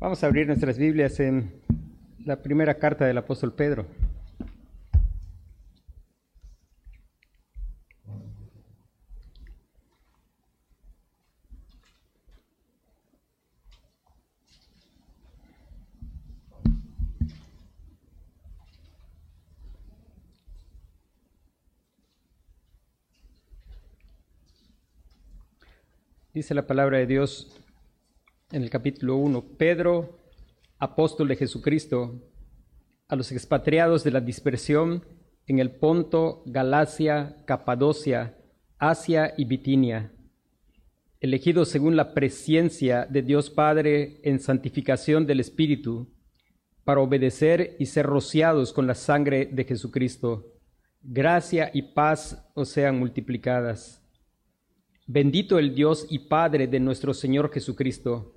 Vamos a abrir nuestras Biblias en la primera carta del apóstol Pedro. Dice la palabra de Dios en el capítulo 1, Pedro, apóstol de Jesucristo, a los expatriados de la dispersión en el Ponto, Galacia, Capadocia, Asia y Bitinia, elegidos según la presciencia de Dios Padre en santificación del Espíritu, para obedecer y ser rociados con la sangre de Jesucristo. Gracia y paz os sean multiplicadas. Bendito el Dios y Padre de nuestro Señor Jesucristo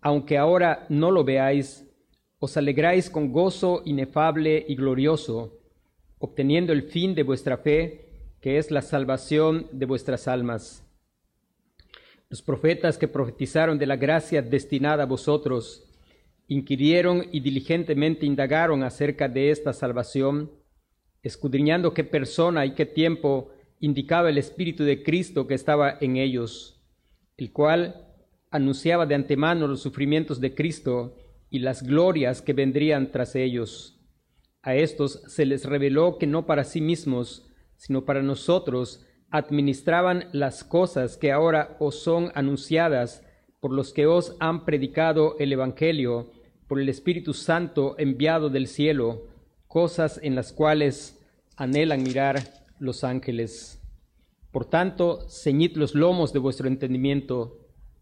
aunque ahora no lo veáis, os alegráis con gozo inefable y glorioso, obteniendo el fin de vuestra fe, que es la salvación de vuestras almas. Los profetas que profetizaron de la gracia destinada a vosotros, inquirieron y diligentemente indagaron acerca de esta salvación, escudriñando qué persona y qué tiempo indicaba el Espíritu de Cristo que estaba en ellos, el cual anunciaba de antemano los sufrimientos de Cristo y las glorias que vendrían tras ellos. A estos se les reveló que no para sí mismos, sino para nosotros, administraban las cosas que ahora os son anunciadas por los que os han predicado el Evangelio, por el Espíritu Santo enviado del cielo, cosas en las cuales anhelan mirar los ángeles. Por tanto, ceñid los lomos de vuestro entendimiento,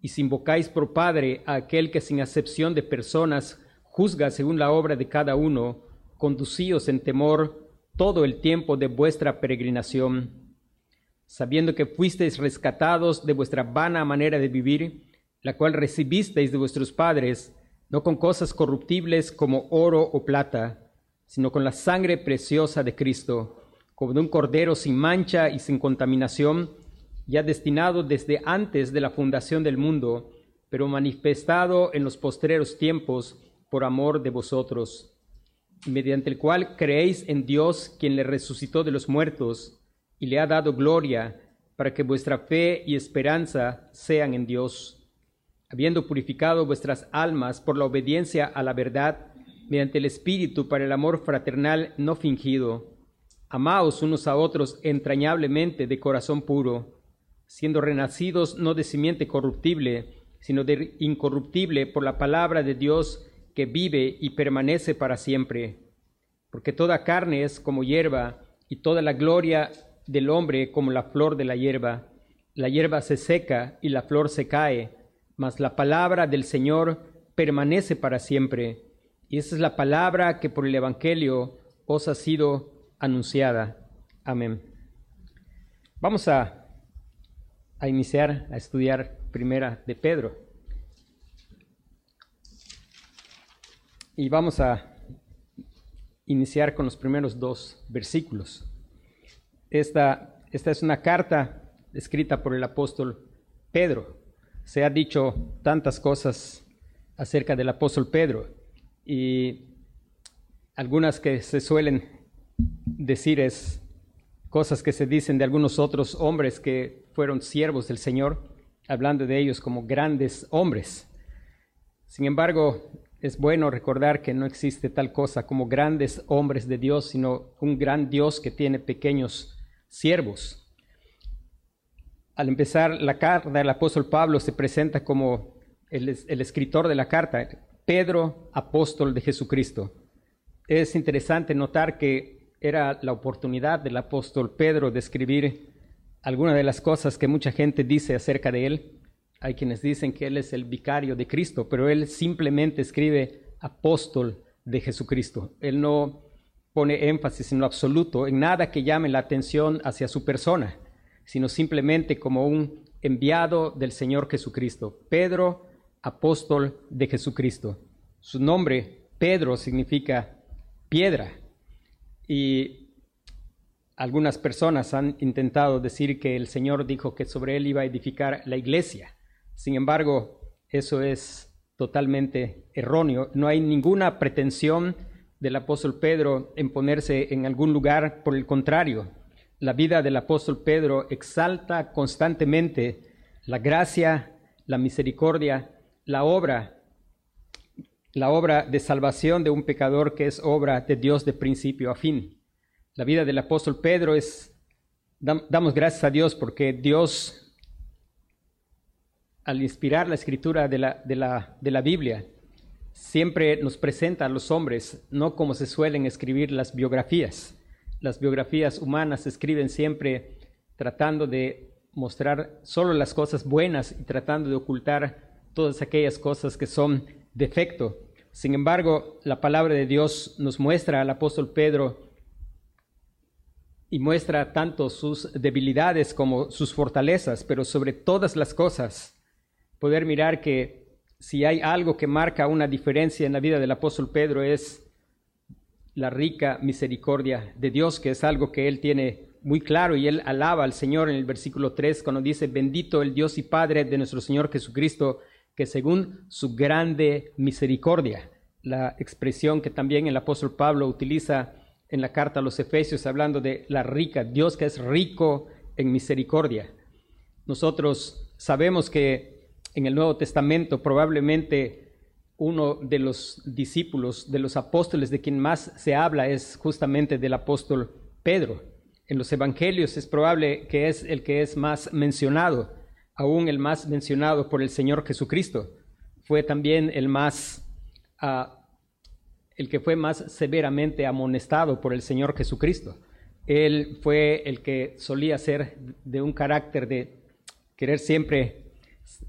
y si invocáis por Padre a aquel que sin acepción de personas juzga según la obra de cada uno, conducíos en temor todo el tiempo de vuestra peregrinación, sabiendo que fuisteis rescatados de vuestra vana manera de vivir, la cual recibisteis de vuestros padres, no con cosas corruptibles como oro o plata, sino con la sangre preciosa de Cristo, como de un cordero sin mancha y sin contaminación, ya destinado desde antes de la fundación del mundo, pero manifestado en los postreros tiempos por amor de vosotros, mediante el cual creéis en Dios, quien le resucitó de los muertos y le ha dado gloria, para que vuestra fe y esperanza sean en Dios, habiendo purificado vuestras almas por la obediencia a la verdad, mediante el Espíritu para el amor fraternal no fingido. Amaos unos a otros entrañablemente de corazón puro siendo renacidos no de simiente corruptible, sino de incorruptible por la palabra de Dios que vive y permanece para siempre. Porque toda carne es como hierba, y toda la gloria del hombre como la flor de la hierba. La hierba se seca y la flor se cae, mas la palabra del Señor permanece para siempre. Y esa es la palabra que por el Evangelio os ha sido anunciada. Amén. Vamos a a iniciar a estudiar primera de Pedro. Y vamos a iniciar con los primeros dos versículos. Esta, esta es una carta escrita por el apóstol Pedro. Se ha dicho tantas cosas acerca del apóstol Pedro y algunas que se suelen decir es cosas que se dicen de algunos otros hombres que fueron siervos del Señor, hablando de ellos como grandes hombres. Sin embargo, es bueno recordar que no existe tal cosa como grandes hombres de Dios, sino un gran Dios que tiene pequeños siervos. Al empezar la carta del apóstol Pablo se presenta como el, el escritor de la carta, Pedro, apóstol de Jesucristo. Es interesante notar que era la oportunidad del apóstol Pedro de escribir algunas de las cosas que mucha gente dice acerca de él, hay quienes dicen que él es el vicario de Cristo, pero él simplemente escribe apóstol de Jesucristo. Él no pone énfasis en lo absoluto, en nada que llame la atención hacia su persona, sino simplemente como un enviado del Señor Jesucristo. Pedro, apóstol de Jesucristo. Su nombre, Pedro, significa piedra. Y algunas personas han intentado decir que el Señor dijo que sobre él iba a edificar la iglesia. Sin embargo, eso es totalmente erróneo. No hay ninguna pretensión del apóstol Pedro en ponerse en algún lugar, por el contrario, la vida del apóstol Pedro exalta constantemente la gracia, la misericordia, la obra, la obra de salvación de un pecador que es obra de Dios de principio a fin. La vida del apóstol Pedro es, damos gracias a Dios porque Dios al inspirar la escritura de la, de la, de la Biblia, siempre nos presenta a los hombres, no como se suelen escribir las biografías. Las biografías humanas se escriben siempre tratando de mostrar solo las cosas buenas y tratando de ocultar todas aquellas cosas que son defecto. Sin embargo, la palabra de Dios nos muestra al apóstol Pedro y muestra tanto sus debilidades como sus fortalezas, pero sobre todas las cosas poder mirar que si hay algo que marca una diferencia en la vida del apóstol Pedro es la rica misericordia de Dios, que es algo que él tiene muy claro y él alaba al Señor en el versículo 3 cuando dice, bendito el Dios y Padre de nuestro Señor Jesucristo, que según su grande misericordia, la expresión que también el apóstol Pablo utiliza en la carta a los Efesios, hablando de la rica, Dios que es rico en misericordia. Nosotros sabemos que en el Nuevo Testamento, probablemente uno de los discípulos, de los apóstoles de quien más se habla es justamente del apóstol Pedro. En los evangelios es probable que es el que es más mencionado, aún el más mencionado por el Señor Jesucristo. Fue también el más, ah, el que fue más severamente amonestado por el Señor Jesucristo. Él fue el que solía ser de un carácter de querer siempre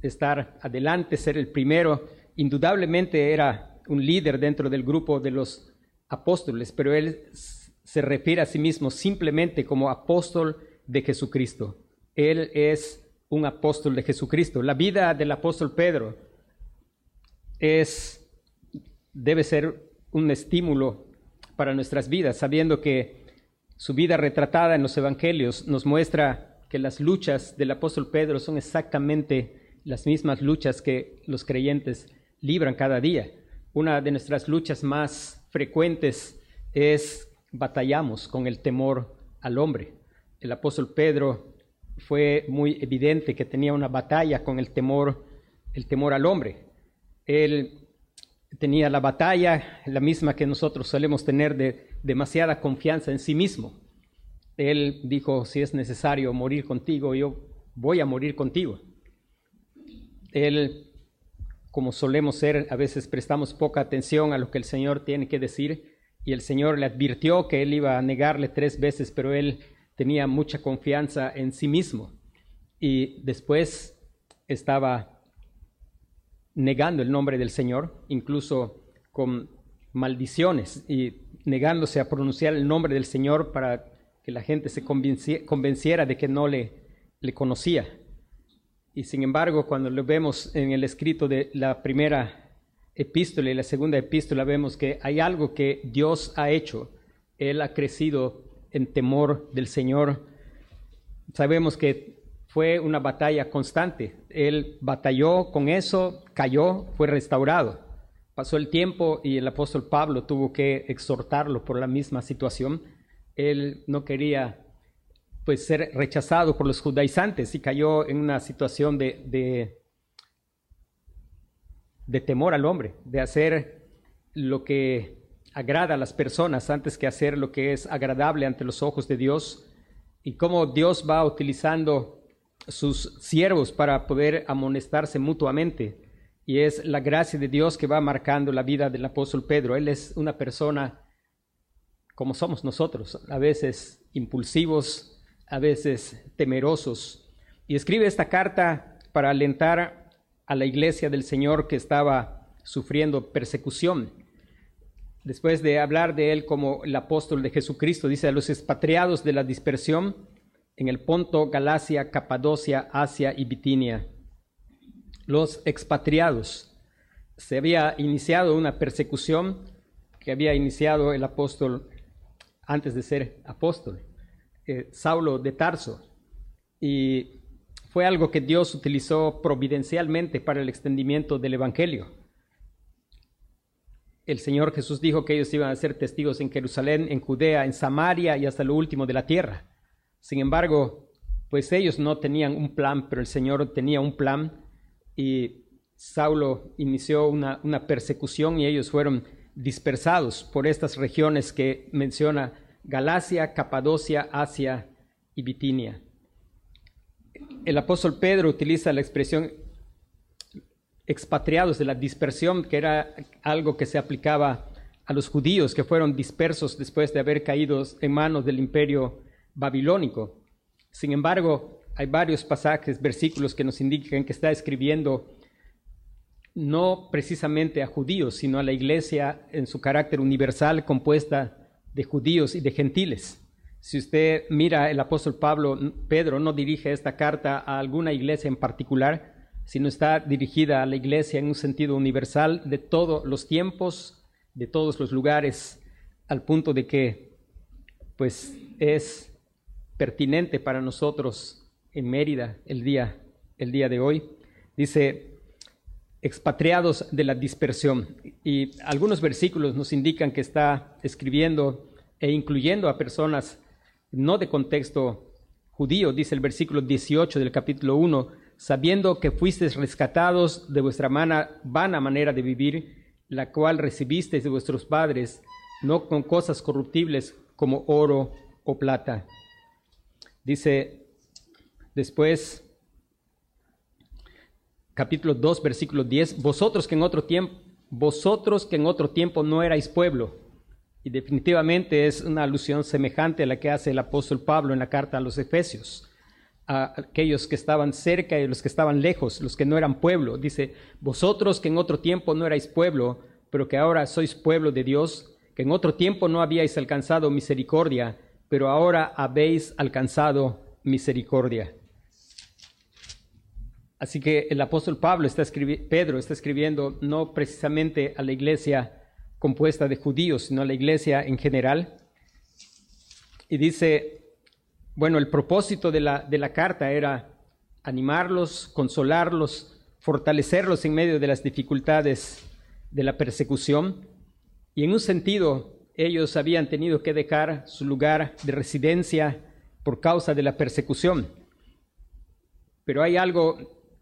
estar adelante, ser el primero. Indudablemente era un líder dentro del grupo de los apóstoles, pero él se refiere a sí mismo simplemente como apóstol de Jesucristo. Él es un apóstol de Jesucristo. La vida del apóstol Pedro es debe ser un estímulo para nuestras vidas, sabiendo que su vida retratada en los evangelios nos muestra que las luchas del apóstol Pedro son exactamente las mismas luchas que los creyentes libran cada día. Una de nuestras luchas más frecuentes es batallamos con el temor al hombre. El apóstol Pedro fue muy evidente que tenía una batalla con el temor, el temor al hombre. Él tenía la batalla, la misma que nosotros solemos tener de demasiada confianza en sí mismo. Él dijo, si es necesario morir contigo, yo voy a morir contigo. Él, como solemos ser, a veces prestamos poca atención a lo que el Señor tiene que decir y el Señor le advirtió que él iba a negarle tres veces, pero él tenía mucha confianza en sí mismo y después estaba negando el nombre del Señor, incluso con maldiciones y negándose a pronunciar el nombre del Señor para que la gente se convenciera de que no le, le conocía. Y sin embargo, cuando lo vemos en el escrito de la primera epístola y la segunda epístola, vemos que hay algo que Dios ha hecho él ha crecido en temor del Señor. Sabemos que fue una batalla constante. Él batalló con eso, cayó, fue restaurado. Pasó el tiempo y el apóstol Pablo tuvo que exhortarlo por la misma situación. Él no quería pues ser rechazado por los judaizantes y cayó en una situación de, de, de temor al hombre, de hacer lo que agrada a las personas antes que hacer lo que es agradable ante los ojos de Dios y cómo Dios va utilizando sus siervos para poder amonestarse mutuamente. Y es la gracia de Dios que va marcando la vida del apóstol Pedro. Él es una persona como somos nosotros, a veces impulsivos, a veces temerosos. Y escribe esta carta para alentar a la iglesia del Señor que estaba sufriendo persecución después de hablar de él como el apóstol de Jesucristo, dice a los expatriados de la dispersión en el Ponto, Galacia, Capadocia, Asia y Bitinia. Los expatriados. Se había iniciado una persecución que había iniciado el apóstol antes de ser apóstol, eh, Saulo de Tarso. Y fue algo que Dios utilizó providencialmente para el extendimiento del Evangelio el Señor Jesús dijo que ellos iban a ser testigos en Jerusalén, en Judea, en Samaria y hasta lo último de la tierra. Sin embargo, pues ellos no tenían un plan, pero el Señor tenía un plan y Saulo inició una, una persecución y ellos fueron dispersados por estas regiones que menciona Galacia, Capadocia, Asia y Bitinia. El apóstol Pedro utiliza la expresión expatriados de la dispersión, que era algo que se aplicaba a los judíos que fueron dispersos después de haber caído en manos del imperio babilónico. Sin embargo, hay varios pasajes, versículos que nos indican que está escribiendo no precisamente a judíos, sino a la iglesia en su carácter universal compuesta de judíos y de gentiles. Si usted mira el apóstol Pablo, Pedro no dirige esta carta a alguna iglesia en particular, sino está dirigida a la iglesia en un sentido universal de todos los tiempos, de todos los lugares, al punto de que pues es pertinente para nosotros en Mérida el día, el día de hoy. Dice, expatriados de la dispersión. Y algunos versículos nos indican que está escribiendo e incluyendo a personas no de contexto judío, dice el versículo 18 del capítulo 1, sabiendo que fuisteis rescatados de vuestra vana manera de vivir, la cual recibisteis de vuestros padres, no con cosas corruptibles como oro o plata. Dice después, capítulo 2, versículo 10, vosotros que en otro tiempo, vosotros que en otro tiempo no erais pueblo, y definitivamente es una alusión semejante a la que hace el apóstol Pablo en la carta a los Efesios a aquellos que estaban cerca y los que estaban lejos, los que no eran pueblo. Dice, vosotros que en otro tiempo no erais pueblo, pero que ahora sois pueblo de Dios, que en otro tiempo no habíais alcanzado misericordia, pero ahora habéis alcanzado misericordia. Así que el apóstol Pablo está Pedro está escribiendo no precisamente a la iglesia compuesta de judíos, sino a la iglesia en general. Y dice, bueno, el propósito de la, de la carta era animarlos, consolarlos, fortalecerlos en medio de las dificultades de la persecución. Y en un sentido, ellos habían tenido que dejar su lugar de residencia por causa de la persecución. Pero hay algo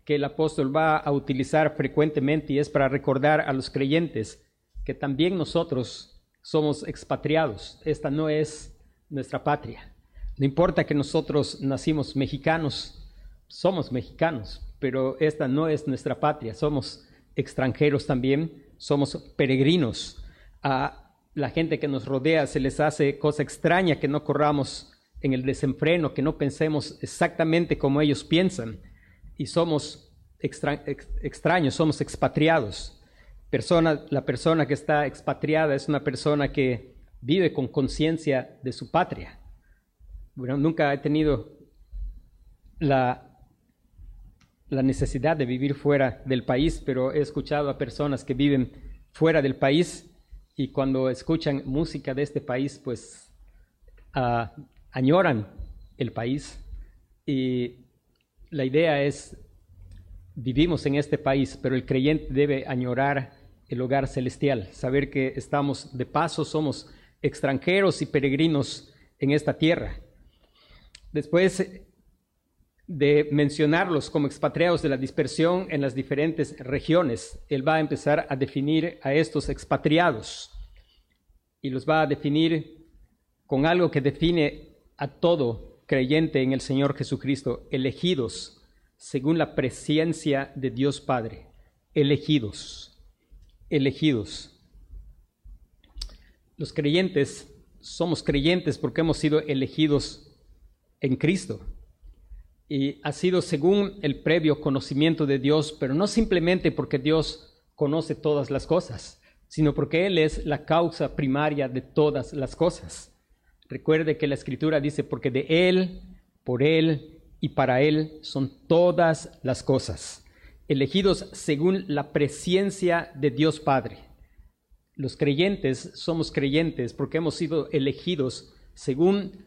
que el apóstol va a utilizar frecuentemente y es para recordar a los creyentes que también nosotros somos expatriados. Esta no es nuestra patria. No importa que nosotros nacimos mexicanos, somos mexicanos, pero esta no es nuestra patria, somos extranjeros también, somos peregrinos. A la gente que nos rodea se les hace cosa extraña que no corramos en el desenfreno, que no pensemos exactamente como ellos piensan. Y somos extraños, somos expatriados. Persona, la persona que está expatriada es una persona que vive con conciencia de su patria bueno, nunca he tenido la, la necesidad de vivir fuera del país, pero he escuchado a personas que viven fuera del país y cuando escuchan música de este país, pues ah, añoran el país. Y la idea es, vivimos en este país, pero el creyente debe añorar el hogar celestial, saber que estamos de paso, somos extranjeros y peregrinos en esta tierra. Después de mencionarlos como expatriados de la dispersión en las diferentes regiones, él va a empezar a definir a estos expatriados y los va a definir con algo que define a todo creyente en el Señor Jesucristo, elegidos según la presencia de Dios Padre, elegidos, elegidos. Los creyentes somos creyentes porque hemos sido elegidos en Cristo. Y ha sido según el previo conocimiento de Dios, pero no simplemente porque Dios conoce todas las cosas, sino porque Él es la causa primaria de todas las cosas. Recuerde que la escritura dice, porque de Él, por Él y para Él son todas las cosas, elegidos según la presencia de Dios Padre. Los creyentes somos creyentes porque hemos sido elegidos según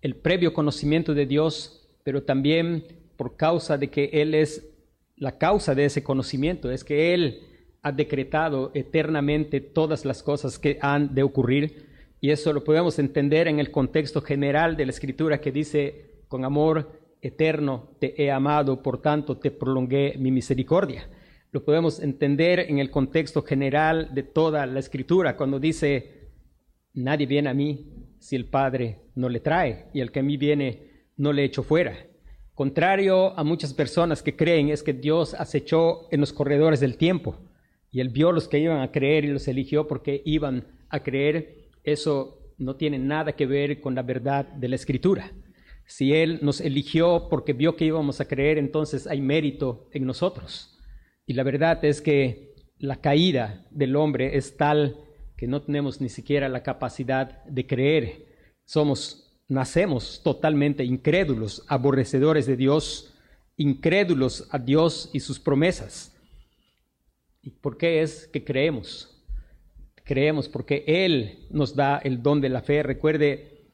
el previo conocimiento de Dios, pero también por causa de que Él es la causa de ese conocimiento, es que Él ha decretado eternamente todas las cosas que han de ocurrir. Y eso lo podemos entender en el contexto general de la escritura que dice, con amor eterno te he amado, por tanto te prolongué mi misericordia lo podemos entender en el contexto general de toda la escritura, cuando dice, nadie viene a mí si el Padre no le trae, y el que a mí viene no le echo fuera. Contrario a muchas personas que creen es que Dios acechó en los corredores del tiempo, y Él vio los que iban a creer y los eligió porque iban a creer. Eso no tiene nada que ver con la verdad de la escritura. Si Él nos eligió porque vio que íbamos a creer, entonces hay mérito en nosotros. Y la verdad es que la caída del hombre es tal que no tenemos ni siquiera la capacidad de creer. Somos, nacemos totalmente incrédulos, aborrecedores de Dios, incrédulos a Dios y sus promesas. ¿Y por qué es que creemos? Creemos porque Él nos da el don de la fe. Recuerde,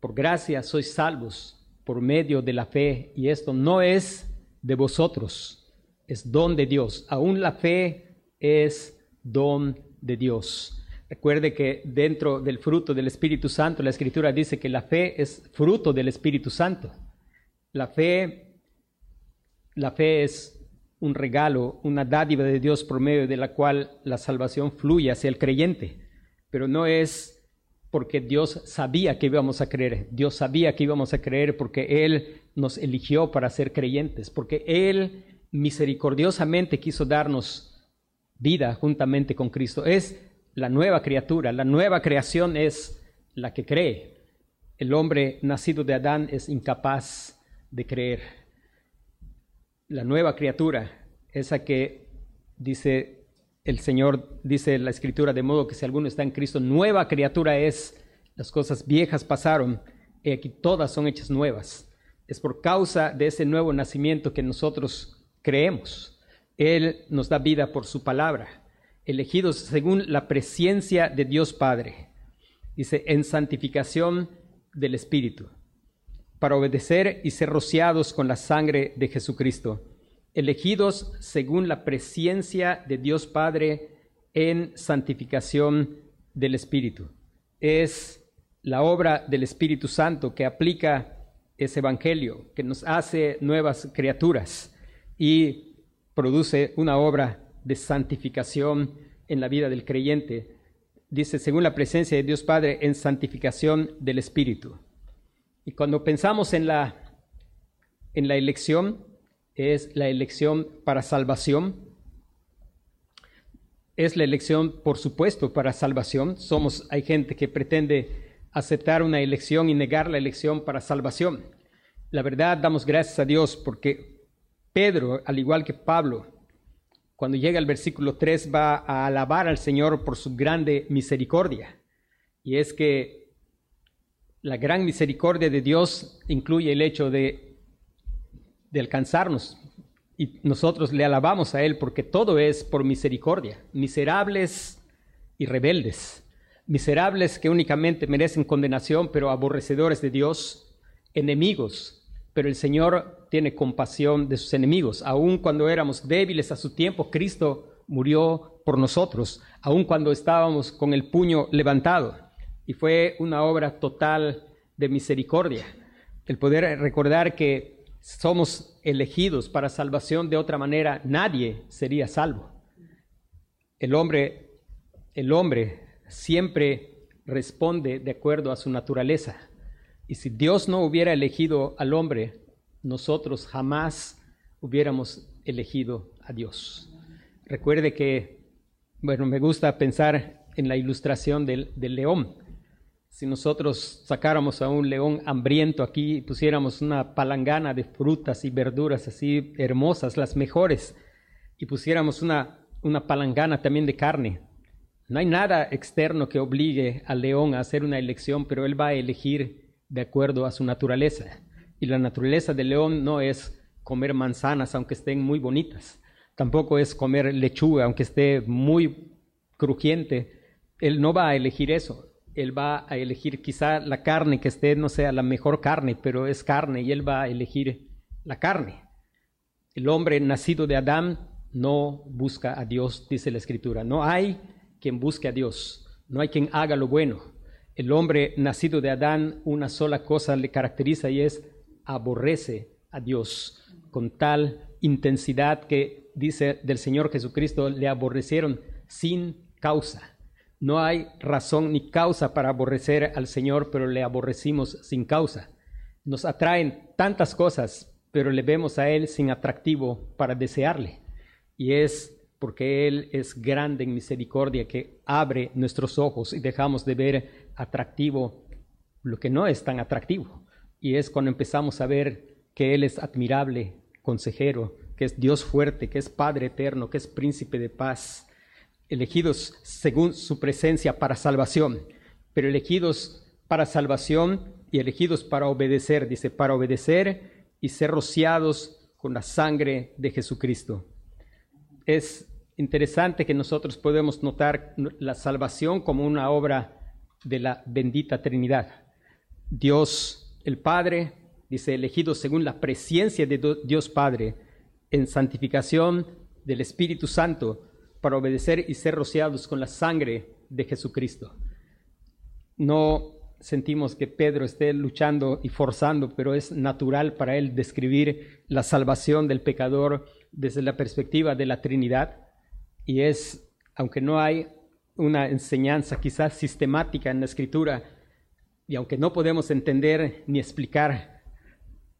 por gracia sois salvos por medio de la fe y esto no es de vosotros es don de Dios. Aún la fe es don de Dios. Recuerde que dentro del fruto del Espíritu Santo, la Escritura dice que la fe es fruto del Espíritu Santo. La fe, la fe es un regalo, una dádiva de Dios por medio de la cual la salvación fluye hacia el creyente. Pero no es porque Dios sabía que íbamos a creer. Dios sabía que íbamos a creer porque Él nos eligió para ser creyentes, porque Él misericordiosamente quiso darnos vida juntamente con Cristo. Es la nueva criatura, la nueva creación es la que cree. El hombre nacido de Adán es incapaz de creer. La nueva criatura, esa que dice el Señor, dice la Escritura, de modo que si alguno está en Cristo, nueva criatura es, las cosas viejas pasaron, y aquí todas son hechas nuevas. Es por causa de ese nuevo nacimiento que nosotros creemos. Él nos da vida por su palabra, elegidos según la presencia de Dios Padre. Dice, en santificación del Espíritu, para obedecer y ser rociados con la sangre de Jesucristo, elegidos según la presencia de Dios Padre en santificación del Espíritu. Es la obra del Espíritu Santo que aplica ese Evangelio, que nos hace nuevas criaturas y produce una obra de santificación en la vida del creyente. Dice, según la presencia de Dios Padre, en santificación del Espíritu. Y cuando pensamos en la, en la elección, es la elección para salvación. Es la elección, por supuesto, para salvación. Somos, hay gente que pretende aceptar una elección y negar la elección para salvación. La verdad, damos gracias a Dios porque Pedro, al igual que Pablo, cuando llega al versículo 3 va a alabar al Señor por su grande misericordia. Y es que la gran misericordia de Dios incluye el hecho de, de alcanzarnos. Y nosotros le alabamos a Él porque todo es por misericordia. Miserables y rebeldes, miserables que únicamente merecen condenación, pero aborrecedores de Dios, enemigos, pero el Señor tiene compasión de sus enemigos. Aun cuando éramos débiles a su tiempo, Cristo murió por nosotros, aun cuando estábamos con el puño levantado. Y fue una obra total de misericordia. El poder recordar que somos elegidos para salvación de otra manera, nadie sería salvo. El hombre, el hombre siempre responde de acuerdo a su naturaleza. Y si Dios no hubiera elegido al hombre, nosotros jamás hubiéramos elegido a Dios. Recuerde que, bueno, me gusta pensar en la ilustración del, león. Si nosotros sacáramos a un león hambriento aquí y pusiéramos una palangana de frutas y verduras así hermosas, las mejores, y pusiéramos una, una palangana también de carne, no hay nada externo que obligue al león a hacer una elección, pero él va a elegir de acuerdo a su naturaleza. Y la naturaleza del león no es comer manzanas aunque estén muy bonitas. Tampoco es comer lechuga, aunque esté muy crujiente. Él no va a elegir eso. Él va a elegir quizá la carne que esté, no sea la mejor carne, pero es carne y él va a elegir la carne. El hombre nacido de Adán no busca a Dios, dice la Escritura. No hay quien busque a Dios, no hay quien haga lo bueno. El hombre nacido de Adán, una sola cosa le caracteriza y es aborrece a Dios con tal intensidad que dice del Señor Jesucristo, le aborrecieron sin causa. No hay razón ni causa para aborrecer al Señor, pero le aborrecimos sin causa. Nos atraen tantas cosas, pero le vemos a Él sin atractivo para desearle. Y es porque Él es grande en misericordia que abre nuestros ojos y dejamos de ver atractivo lo que no es tan atractivo. Y es cuando empezamos a ver que Él es admirable, consejero, que es Dios fuerte, que es Padre eterno, que es príncipe de paz, elegidos según su presencia para salvación, pero elegidos para salvación y elegidos para obedecer, dice, para obedecer y ser rociados con la sangre de Jesucristo. Es interesante que nosotros podemos notar la salvación como una obra de la bendita Trinidad. Dios el Padre, dice, elegidos según la presencia de Dios Padre, en santificación del Espíritu Santo para obedecer y ser rociados con la sangre de Jesucristo. No sentimos que Pedro esté luchando y forzando, pero es natural para él describir la salvación del pecador desde la perspectiva de la Trinidad y es, aunque no hay una enseñanza quizás sistemática en la escritura, y aunque no podemos entender ni explicar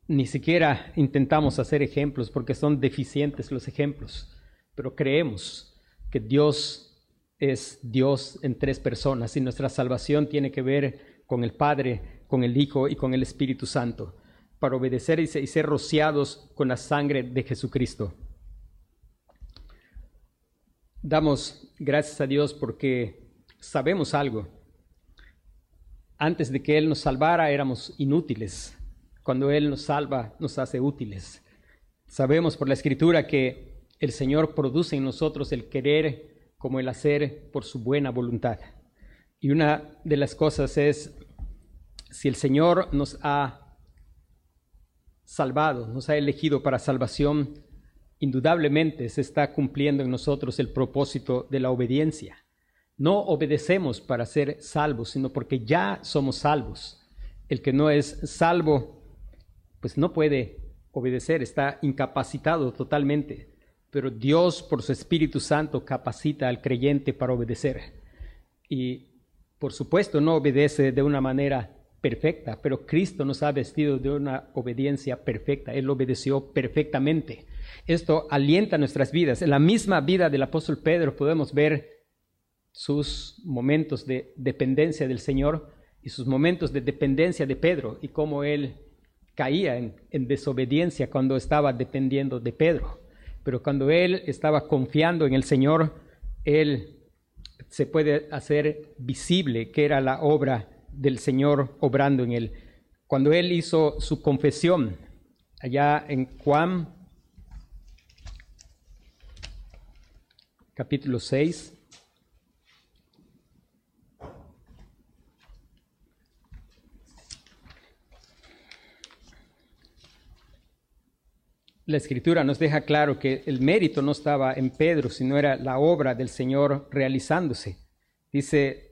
ni siquiera intentamos hacer ejemplos porque son deficientes los ejemplos, pero creemos que Dios es Dios en tres personas y nuestra salvación tiene que ver con el Padre, con el Hijo y con el Espíritu Santo, para obedecer y ser rociados con la sangre de Jesucristo. Damos gracias a Dios porque sabemos algo. Antes de que Él nos salvara éramos inútiles, cuando Él nos salva, nos hace útiles. Sabemos por la Escritura que el Señor produce en nosotros el querer como el hacer por su buena voluntad. Y una de las cosas es, si el Señor nos ha salvado, nos ha elegido para salvación, indudablemente se está cumpliendo en nosotros el propósito de la obediencia. No obedecemos para ser salvos, sino porque ya somos salvos. El que no es salvo pues no puede obedecer, está incapacitado totalmente. Pero Dios, por su Espíritu Santo, capacita al creyente para obedecer. Y, por supuesto, no obedece de una manera perfecta, pero Cristo nos ha vestido de una obediencia perfecta. Él obedeció perfectamente. Esto alienta nuestras vidas. En la misma vida del apóstol Pedro podemos ver sus momentos de dependencia del Señor y sus momentos de dependencia de Pedro y cómo él caía en, desobediencia cuando estaba dependiendo de Pedro. Pero cuando él estaba confiando en el Señor, él se puede hacer visible que era la obra del Señor obrando en él. Cuando él hizo su confesión allá en Juan capítulo 6, la escritura nos deja claro que el mérito no estaba en Pedro, sino era la obra del Señor realizándose. Dice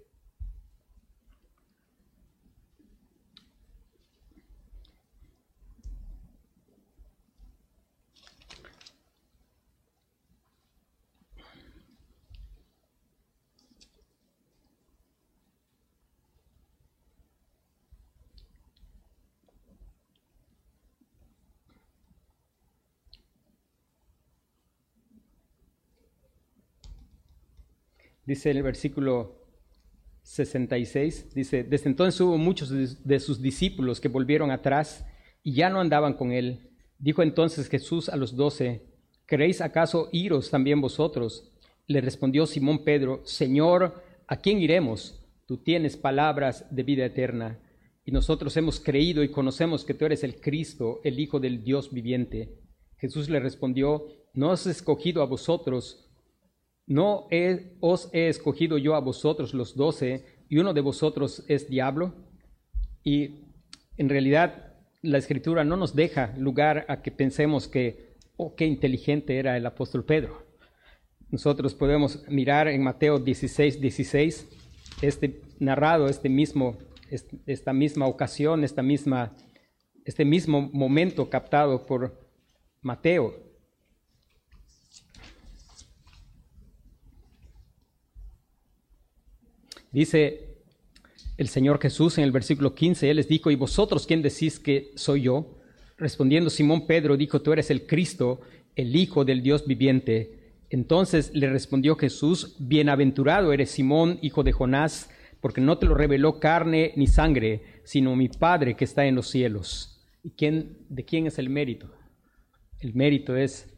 dice el versículo 66, dice, desde entonces hubo muchos de sus discípulos que volvieron atrás y ya no andaban con él. Dijo entonces Jesús a los doce, ¿queréis acaso iros también vosotros? Le respondió Simón Pedro, Señor, ¿a quién iremos? Tú tienes palabras de vida eterna, y nosotros hemos creído y conocemos que tú eres el Cristo, el Hijo del Dios viviente. Jesús le respondió, no he escogido a vosotros, ¿No os he escogido yo a vosotros los doce y uno de vosotros es diablo? Y en realidad la escritura no nos deja lugar a que pensemos que, oh, qué inteligente era el apóstol Pedro. Nosotros podemos mirar en Mateo 16, 16, este narrado, este mismo, esta misma ocasión, esta misma, este mismo momento captado por Mateo. Dice el Señor Jesús en el versículo 15, Él les dijo, ¿y vosotros quién decís que soy yo? Respondiendo Simón Pedro dijo, tú eres el Cristo, el Hijo del Dios viviente. Entonces le respondió Jesús, bienaventurado eres Simón, hijo de Jonás, porque no te lo reveló carne ni sangre, sino mi Padre que está en los cielos. ¿Y quién, de quién es el mérito? El mérito es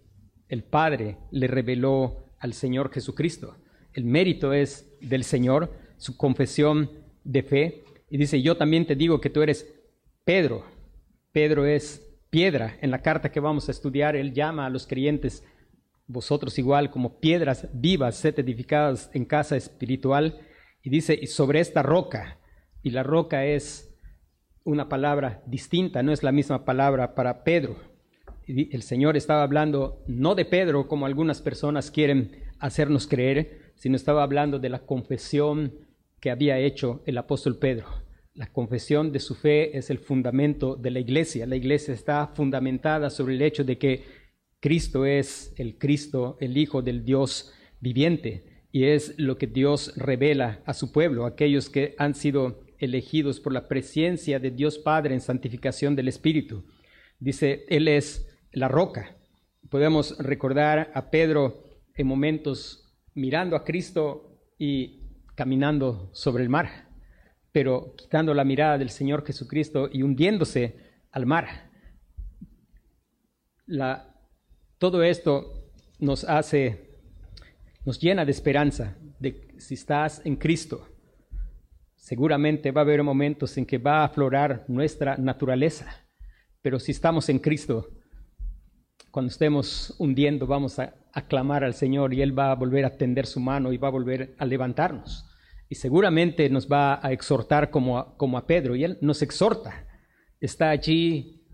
el Padre le reveló al Señor Jesucristo. El mérito es del Señor su confesión de fe y dice, yo también te digo que tú eres Pedro. Pedro es piedra. En la carta que vamos a estudiar, él llama a los creyentes, vosotros igual como piedras vivas, sed edificadas en casa espiritual. Y dice, y sobre esta roca, y la roca es una palabra distinta, no es la misma palabra para Pedro. Y el Señor estaba hablando no de Pedro como algunas personas quieren hacernos creer, sino estaba hablando de la confesión que había hecho el apóstol Pedro. La confesión de su fe es el fundamento de la iglesia. La iglesia está fundamentada sobre el hecho de que Cristo es el Cristo, el Hijo del Dios viviente, y es lo que Dios revela a su pueblo, aquellos que han sido elegidos por la presencia de Dios Padre en santificación del Espíritu. Dice, Él es la roca. Podemos recordar a Pedro en momentos mirando a Cristo y caminando sobre el mar, pero quitando la mirada del Señor Jesucristo y hundiéndose al mar. Todo esto nos hace, nos llena de esperanza de si estás en Cristo. Seguramente va a haber momentos en que va a aflorar nuestra naturaleza, pero si estamos en Cristo, cuando estemos hundiendo, vamos a aclamar al Señor y Él va a volver a tender su mano y va a volver a levantarnos. Y seguramente nos va a exhortar como a, como a Pedro, y Él nos exhorta. Está allí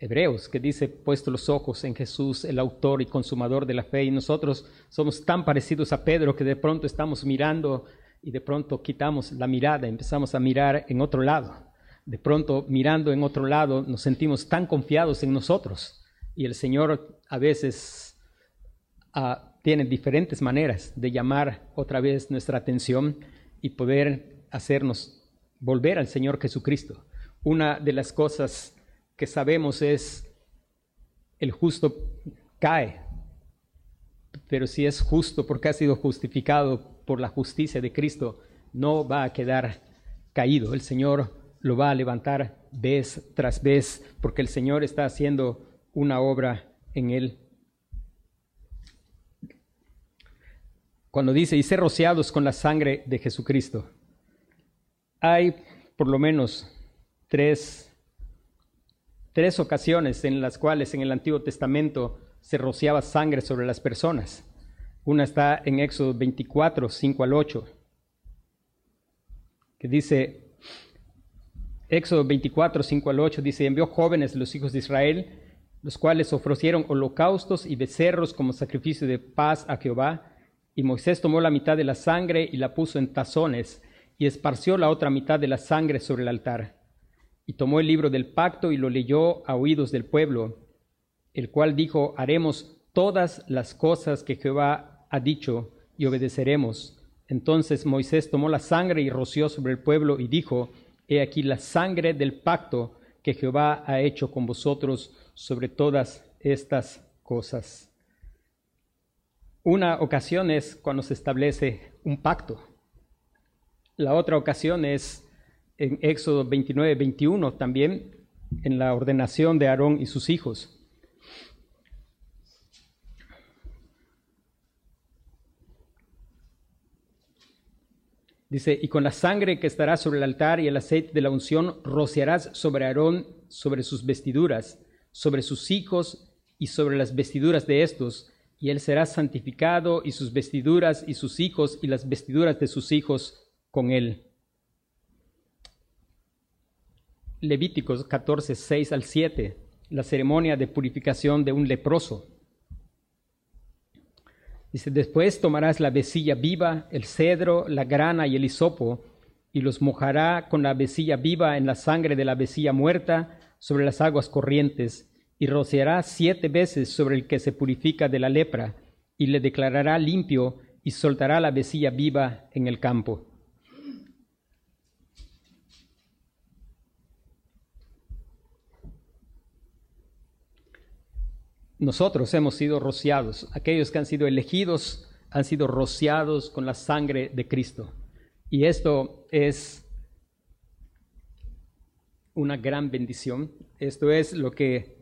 Hebreos, que dice, puesto los ojos en Jesús, el autor y consumador de la fe, y nosotros somos tan parecidos a Pedro que de pronto estamos mirando y de pronto quitamos la mirada, empezamos a mirar en otro lado. De pronto, mirando en otro lado, nos sentimos tan confiados en nosotros. Y el Señor a veces ah, tiene diferentes maneras de llamar otra vez nuestra atención y poder hacernos volver al Señor Jesucristo. Una de las cosas que sabemos es el justo cae, pero si es justo porque ha sido justificado por la justicia de Cristo, no va a quedar caído. El Señor lo va a levantar vez tras vez, porque el Señor está haciendo una obra en él. Cuando dice, y ser rociados con la sangre de Jesucristo, hay por lo menos tres, tres ocasiones en las cuales en el Antiguo Testamento se rociaba sangre sobre las personas. Una está en Éxodo 24, 5 al 8, que dice, Éxodo 24, 5 al 8 dice, envió jóvenes los hijos de Israel los cuales ofrecieron holocaustos y becerros como sacrificio de paz a Jehová. Y Moisés tomó la mitad de la sangre y la puso en tazones, y esparció la otra mitad de la sangre sobre el altar. Y tomó el libro del pacto y lo leyó a oídos del pueblo, el cual dijo, haremos todas las cosas que Jehová ha dicho y obedeceremos. Entonces Moisés tomó la sangre y roció sobre el pueblo y dijo, He aquí la sangre del pacto que Jehová ha hecho con vosotros sobre todas estas cosas. Una ocasión es cuando se establece un pacto. La otra ocasión es en Éxodo 29, 21 también, en la ordenación de Aarón y sus hijos. Dice, y con la sangre que estará sobre el altar y el aceite de la unción rociarás sobre Aarón, sobre sus vestiduras, sobre sus hijos y sobre las vestiduras de estos, y él será santificado y sus vestiduras y sus hijos y las vestiduras de sus hijos con él. Levíticos 14, 6 al 7, la ceremonia de purificación de un leproso. Dice, después tomarás la vecilla viva, el cedro, la grana y el hisopo, y los mojará con la vecilla viva en la sangre de la vecilla muerta sobre las aguas corrientes, y rociará siete veces sobre el que se purifica de la lepra, y le declarará limpio, y soltará la vecilla viva en el campo. Nosotros hemos sido rociados, aquellos que han sido elegidos han sido rociados con la sangre de Cristo. Y esto es una gran bendición. Esto es lo que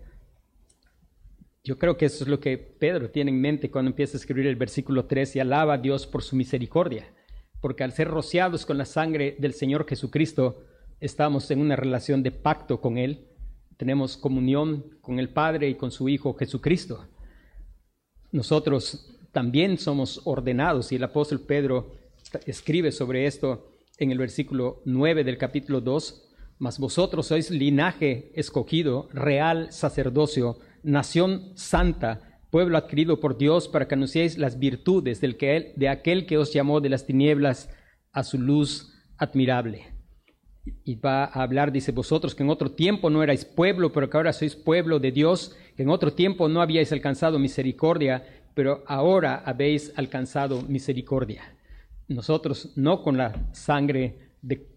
yo creo que eso es lo que Pedro tiene en mente cuando empieza a escribir el versículo 3 y alaba a Dios por su misericordia. Porque al ser rociados con la sangre del Señor Jesucristo, estamos en una relación de pacto con Él tenemos comunión con el Padre y con su Hijo Jesucristo. Nosotros también somos ordenados y el apóstol Pedro escribe sobre esto en el versículo 9 del capítulo 2, mas vosotros sois linaje escogido, real sacerdocio, nación santa, pueblo adquirido por Dios para que anunciéis las virtudes del que, de aquel que os llamó de las tinieblas a su luz admirable y va a hablar, dice, vosotros que en otro tiempo no erais pueblo, pero que ahora sois pueblo de Dios, que en otro tiempo no habíais alcanzado misericordia, pero ahora habéis alcanzado misericordia. Nosotros no con la sangre de,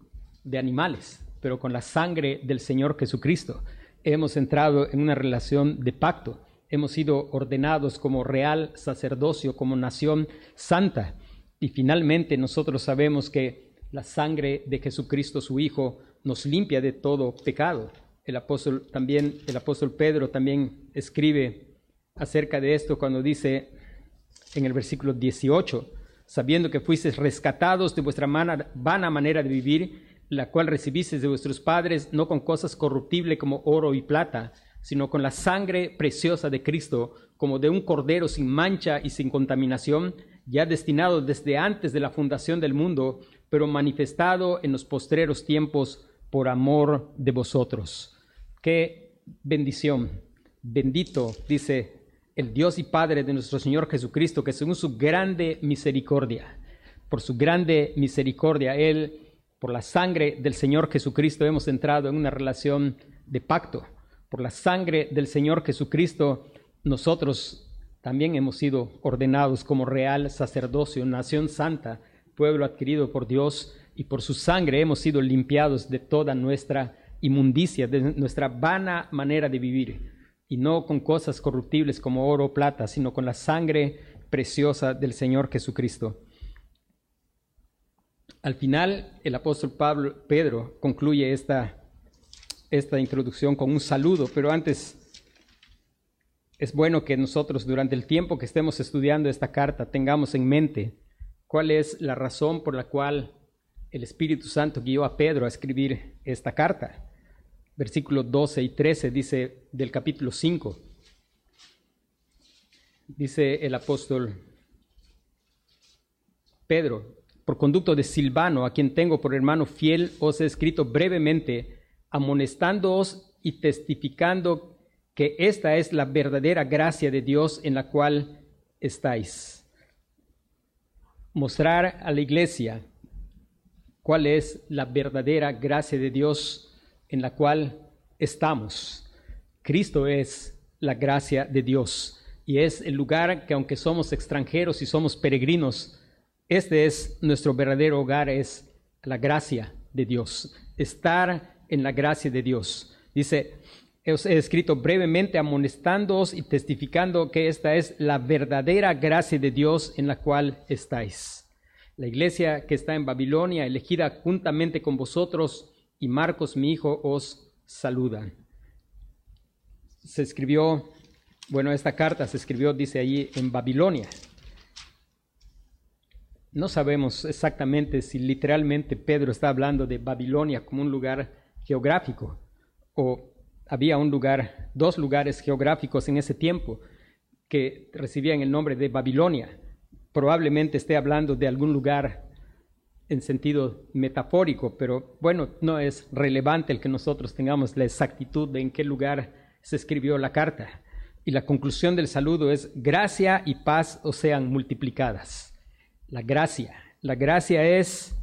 de animales, pero con la sangre del Señor Jesucristo. Hemos entrado en una relación de pacto, hemos sido ordenados como real sacerdocio, como nación santa. Y finalmente nosotros sabemos que la sangre de Jesucristo su Hijo nos limpia de todo pecado. El apóstol también, el apóstol Pedro también escribe acerca de esto cuando dice en el versículo 18, sabiendo que fuisteis rescatados de vuestra vana manera de vivir, la cual recibisteis de vuestros padres, no con cosas corruptibles como oro y plata, sino con la sangre preciosa de Cristo, como de un cordero sin mancha y sin contaminación, ya destinado desde antes de la fundación del mundo, pero manifestado en los postreros tiempos por amor de vosotros. Qué bendición. Bendito, dice el Dios y Padre de nuestro Señor Jesucristo, que según su grande misericordia, por su grande misericordia, Él, por la sangre del Señor Jesucristo, hemos entrado en una relación de pacto. Por la sangre del Señor Jesucristo, nosotros también hemos sido ordenados como real sacerdocio, nación santa, pueblo adquirido por Dios y por su sangre hemos sido limpiados de toda nuestra inmundicia, de nuestra vana manera de vivir, y no con cosas corruptibles como oro o plata, sino con la sangre preciosa del Señor Jesucristo. Al final, el apóstol Pablo, Pedro concluye esta, esta introducción con un saludo, pero antes es bueno que nosotros durante el tiempo que estemos estudiando esta carta tengamos en mente cuál es la razón por la cual el Espíritu Santo guió a Pedro a escribir esta carta. Versículos 12 y 13 dice del capítulo 5. Dice el apóstol Pedro, por conducto de Silvano, a quien tengo por hermano fiel, os he escrito brevemente, amonestándoos y testificando que esta es la verdadera gracia de Dios en la cual estáis. Mostrar a la iglesia cuál es la verdadera gracia de Dios en la cual estamos. Cristo es la gracia de Dios y es el lugar que aunque somos extranjeros y somos peregrinos, este es nuestro verdadero hogar, es la gracia de Dios, estar en la gracia de Dios. Dice, os he escrito brevemente amonestándoos y testificando que esta es la verdadera gracia de Dios en la cual estáis. La iglesia que está en Babilonia, elegida juntamente con vosotros, y Marcos, mi hijo, os saludan. Se escribió, bueno, esta carta se escribió, dice allí, en Babilonia. No sabemos exactamente si literalmente Pedro está hablando de Babilonia como un lugar geográfico o había un lugar, dos lugares geográficos en ese tiempo que recibían el nombre de Babilonia. Probablemente esté hablando de algún lugar en sentido metafórico, pero bueno, no es relevante el que nosotros tengamos la exactitud de en qué lugar se escribió la carta. Y la conclusión del saludo es gracia y paz o sean multiplicadas. La gracia, la gracia es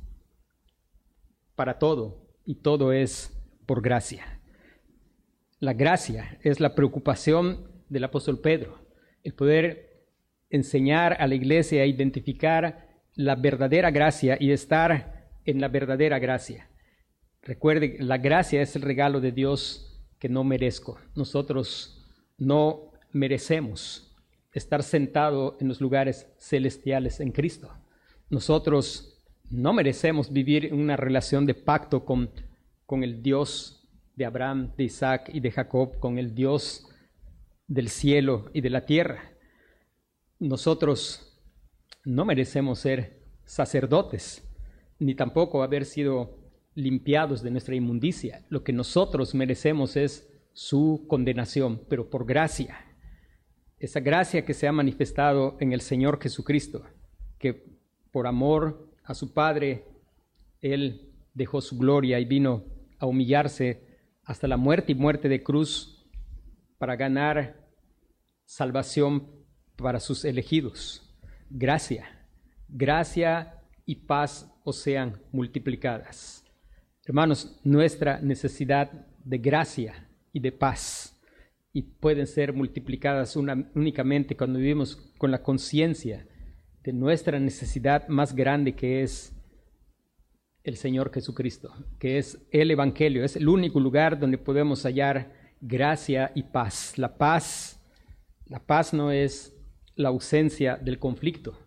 para todo y todo es por gracia. La gracia es la preocupación del apóstol Pedro, el poder enseñar a la iglesia a identificar la verdadera gracia y estar en la verdadera gracia. Recuerde, la gracia es el regalo de Dios que no merezco. Nosotros no merecemos estar sentado en los lugares celestiales en Cristo. Nosotros no merecemos vivir una relación de pacto con, con el Dios de Abraham, de Isaac y de Jacob, con el Dios del cielo y de la tierra. Nosotros no merecemos ser sacerdotes, ni tampoco haber sido limpiados de nuestra inmundicia. Lo que nosotros merecemos es su condenación, pero por gracia. Esa gracia que se ha manifestado en el Señor Jesucristo, que por amor a su Padre, Él dejó su gloria y vino a humillarse hasta la muerte y muerte de cruz para ganar salvación para sus elegidos gracia, gracia y paz os sean multiplicadas. Hermanos, nuestra necesidad de gracia y de paz y pueden ser multiplicadas únicamente cuando vivimos con la conciencia de nuestra necesidad más grande que es el Señor Jesucristo, que es el Evangelio, es el único lugar donde podemos hallar gracia y paz. La paz, la paz no es la ausencia del conflicto.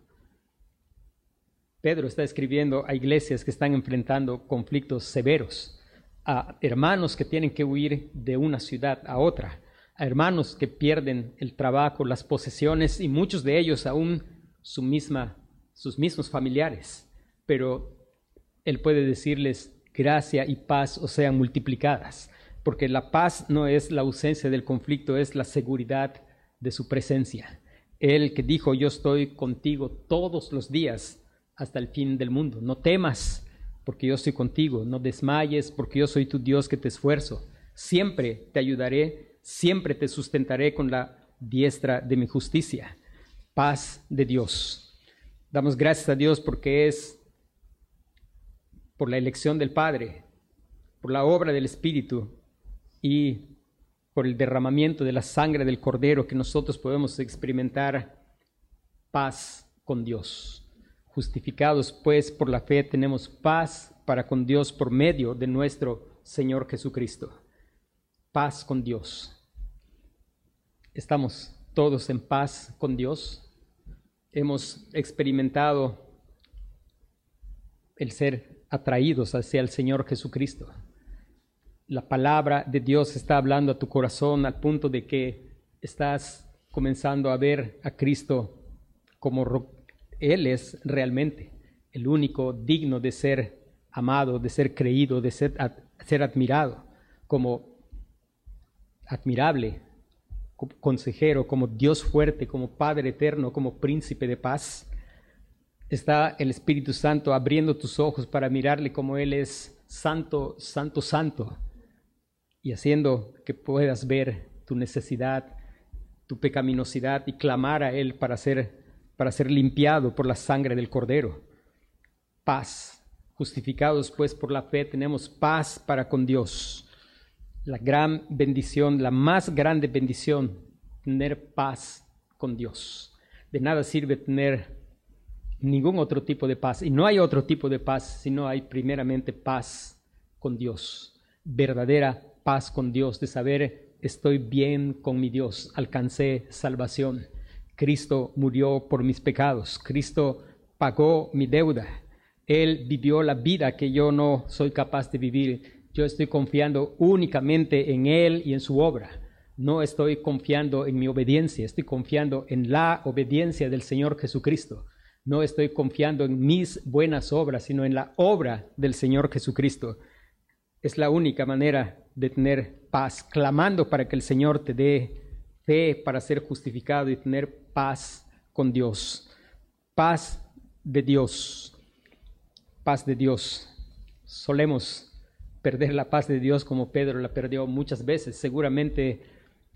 Pedro está escribiendo a iglesias que están enfrentando conflictos severos, a hermanos que tienen que huir de una ciudad a otra, a hermanos que pierden el trabajo, las posesiones y muchos de ellos aún su misma, sus mismos familiares. Pero Él puede decirles gracia y paz o sean multiplicadas, porque la paz no es la ausencia del conflicto, es la seguridad de su presencia. Él que dijo, yo estoy contigo todos los días hasta el fin del mundo. No temas, porque yo estoy contigo. No desmayes, porque yo soy tu Dios que te esfuerzo. Siempre te ayudaré, siempre te sustentaré con la diestra de mi justicia. Paz de Dios. Damos gracias a Dios porque es por la elección del Padre, por la obra del Espíritu y por el derramamiento de la sangre del Cordero que nosotros podemos experimentar paz con Dios. Justificados pues por la fe tenemos paz para con Dios por medio de nuestro Señor Jesucristo. Paz con Dios. Estamos todos en paz con Dios. Hemos experimentado el ser atraídos hacia el Señor Jesucristo la palabra de Dios está hablando a tu corazón al punto de que estás comenzando a ver a Cristo como Él es realmente el único digno de ser amado, de ser creído, de ser, admirado, como admirable, consejero, como Dios fuerte, como Padre eterno, como príncipe de paz. Está el Espíritu Santo abriendo tus ojos para mirarle como Él es santo, santo, santo y haciendo que puedas ver tu necesidad, tu pecaminosidad y clamar a Él para ser, para ser limpiado por la sangre del Cordero. Paz. Justificados pues por la fe tenemos paz para con Dios. La gran bendición, la más grande bendición, tener paz con Dios. De nada sirve tener ningún otro tipo de paz. Y no hay otro tipo de paz, sino hay primeramente paz con Dios. Verdadera paz con Dios, de saber estoy bien con mi Dios, alcancé salvación. Cristo murió por mis pecados, Cristo pagó mi deuda, Él vivió la vida que yo no soy capaz de vivir. Yo estoy confiando únicamente en Él y en su obra. No estoy confiando en mi obediencia, estoy confiando en la obediencia del Señor Jesucristo. No estoy confiando en mis buenas obras, sino en la obra del Señor Jesucristo. Es la única manera de tener paz, clamando para que el Señor te dé fe para ser justificado y tener paz con Dios. Paz de Dios. Paz de Dios. Solemos perder la paz de Dios como Pedro la perdió muchas veces. Seguramente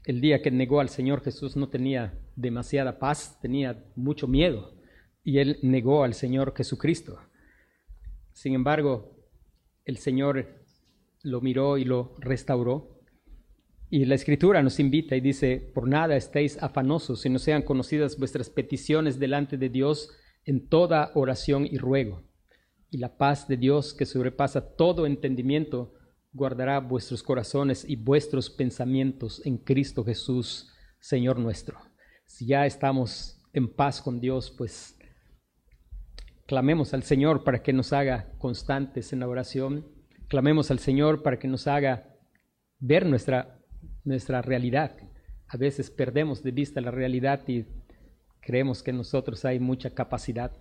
el día que negó al Señor Jesús no tenía demasiada paz, tenía mucho miedo y él negó al Señor Jesucristo. Sin embargo, el Señor lo miró y lo restauró. Y la escritura nos invita y dice, por nada estéis afanosos, no sean conocidas vuestras peticiones delante de Dios en toda oración y ruego. Y la paz de Dios, que sobrepasa todo entendimiento, guardará vuestros corazones y vuestros pensamientos en Cristo Jesús, Señor nuestro. Si ya estamos en paz con Dios, pues Clamemos al Señor para que nos haga constantes en la oración. Clamemos al Señor para que nos haga ver nuestra, nuestra realidad. A veces perdemos de vista la realidad y creemos que en nosotros hay mucha capacidad.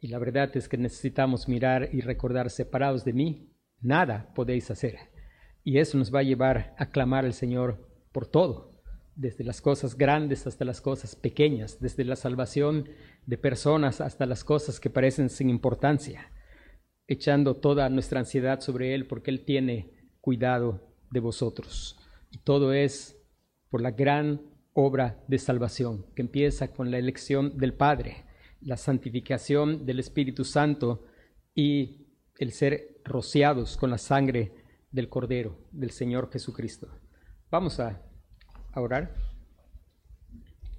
Y la verdad es que necesitamos mirar y recordar, separados de mí, nada podéis hacer. Y eso nos va a llevar a clamar al Señor por todo desde las cosas grandes hasta las cosas pequeñas, desde la salvación de personas hasta las cosas que parecen sin importancia, echando toda nuestra ansiedad sobre Él porque Él tiene cuidado de vosotros. Y todo es por la gran obra de salvación que empieza con la elección del Padre, la santificación del Espíritu Santo y el ser rociados con la sangre del Cordero, del Señor Jesucristo. Vamos a orar.